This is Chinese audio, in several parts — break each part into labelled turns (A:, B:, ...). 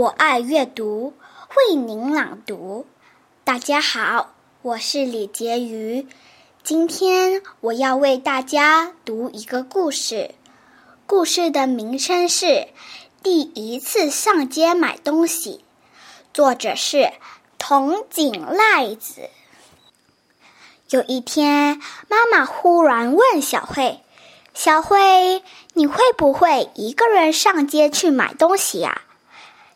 A: 我爱阅读，为您朗读。大家好，我是李婕妤。今天我要为大家读一个故事，故事的名称是《第一次上街买东西》，作者是筒井赖子。有一天，妈妈忽然问小慧：“小慧，你会不会一个人上街去买东西呀？”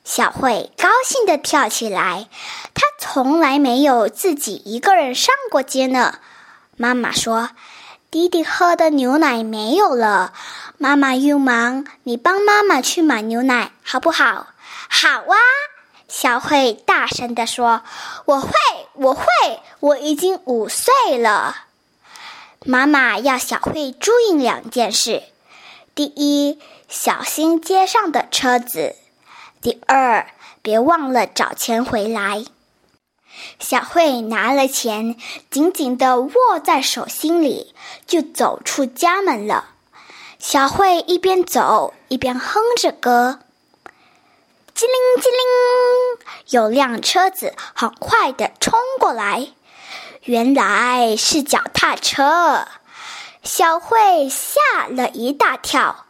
A: 小慧高兴地跳起来，她从来没有自己一个人上过街呢。妈妈说：“弟弟喝的牛奶没有了，妈妈又忙，你帮妈妈去买牛奶好不好？”“好啊！”小慧大声地说：“我会，我会，我已经五岁了。”妈妈要小慧注意两件事：第一，小心街上的车子；第二，别忘了找钱回来。小慧拿了钱，紧紧地握在手心里，就走出家门了。小慧一边走一边哼着歌。叽灵叽灵，有辆车子很快地冲过来，原来是脚踏车。小慧吓了一大跳，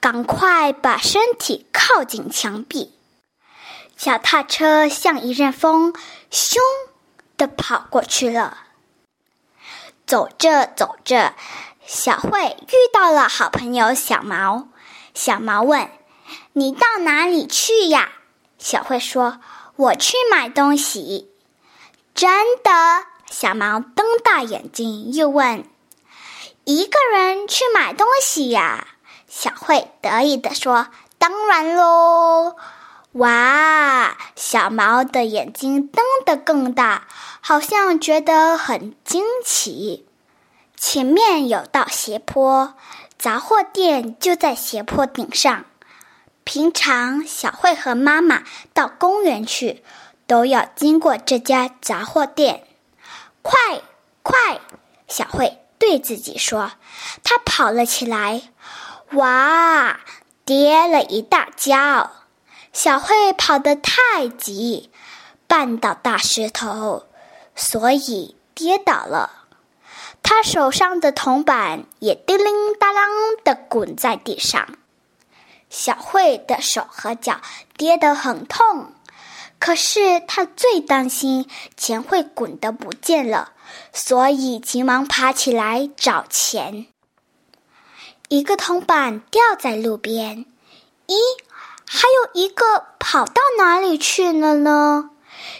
A: 赶快把身体靠近墙壁。脚踏车像一阵风，咻的跑过去了。走着走着，小慧遇到了好朋友小毛。小毛问：“你到哪里去呀？”小慧说：“我去买东西。”真的？小毛瞪大眼睛，又问：“一个人去买东西呀？”小慧得意地说：“当然喽！”哇！小毛的眼睛瞪得更大，好像觉得很惊奇。前面有道斜坡，杂货店就在斜坡顶上。平常小慧和妈妈到公园去，都要经过这家杂货店。快快！小慧对自己说。他跑了起来，哇！跌了一大跤。小慧跑得太急，绊倒大石头，所以跌倒了。他手上的铜板也叮铃当啷的滚在地上。小慧的手和脚跌得很痛，可是她最担心钱会滚得不见了，所以急忙爬起来找钱。一个铜板掉在路边，咦？还有一个跑到哪里去了呢？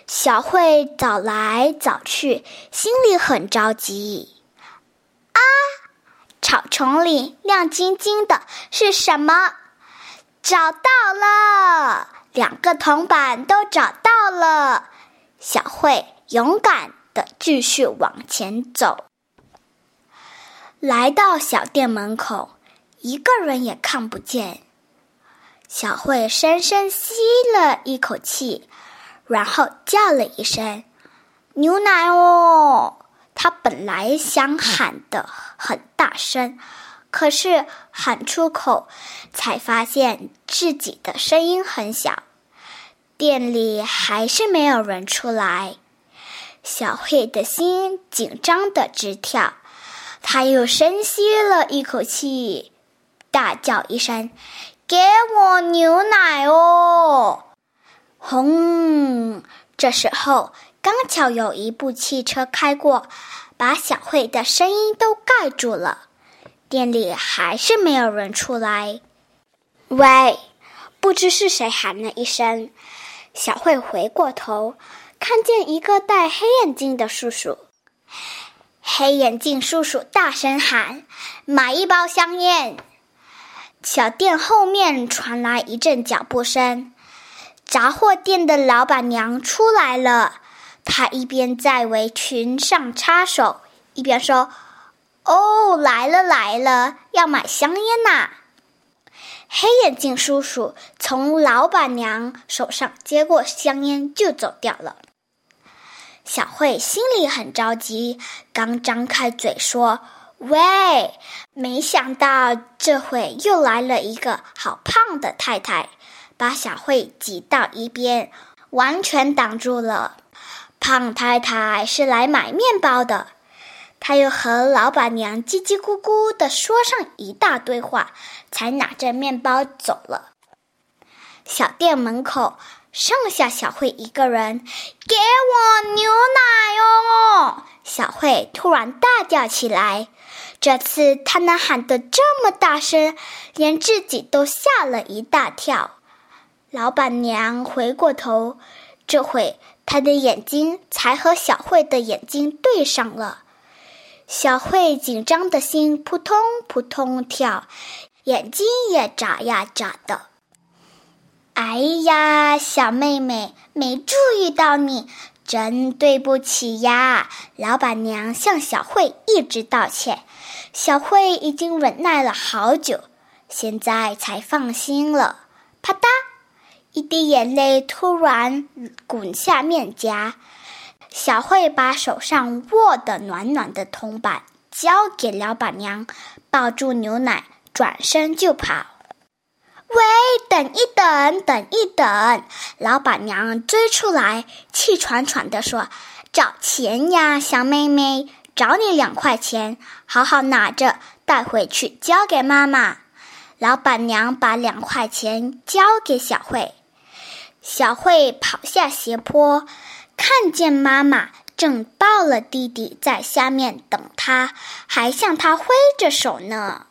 A: 小慧找来找去，心里很着急。啊！草丛里亮晶晶的是什么？找到了，两个铜板都找到了。小慧勇敢的继续往前走，来到小店门口，一个人也看不见。小慧深深吸了一口气，然后叫了一声：“牛奶哦！”她本来想喊的很大声，可是喊出口，才发现自己的声音很小。店里还是没有人出来，小慧的心紧张的直跳。她又深吸了一口气，大叫一声。给我牛奶哦！轰！这时候刚巧有一部汽车开过，把小慧的声音都盖住了。店里还是没有人出来。喂！不知是谁喊了一声。小慧回过头，看见一个戴黑眼镜的叔叔。黑眼镜叔叔大声喊：“买一包香烟！”小店后面传来一阵脚步声，杂货店的老板娘出来了。她一边在围裙上插手，一边说：“哦，来了来了，要买香烟呐！”黑眼镜叔叔从老板娘手上接过香烟就走掉了。小慧心里很着急，刚张开嘴说。喂，没想到这会又来了一个好胖的太太，把小慧挤到一边，完全挡住了。胖太太是来买面包的，他又和老板娘叽叽咕咕地说上一大堆话，才拿着面包走了。小店门口剩下小慧一个人，给我牛奶哦！小慧突然大叫起来，这次她能喊得这么大声，连自己都吓了一大跳。老板娘回过头，这会她的眼睛才和小慧的眼睛对上了。小慧紧张的心扑通扑通跳，眼睛也眨呀眨的。哎呀，小妹妹，没注意到你，真对不起呀！老板娘向小慧一直道歉，小慧已经忍耐了好久，现在才放心了。啪嗒。一滴眼泪突然滚下面颊，小慧把手上握的暖暖的铜板交给老板娘，抱住牛奶，转身就跑。喂，等一等，等一等！老板娘追出来，气喘喘地说：“找钱呀，小妹妹，找你两块钱，好好拿着，带回去交给妈妈。”老板娘把两块钱交给小慧。小慧跑下斜坡，看见妈妈正抱了弟弟在下面等他，还向他挥着手呢。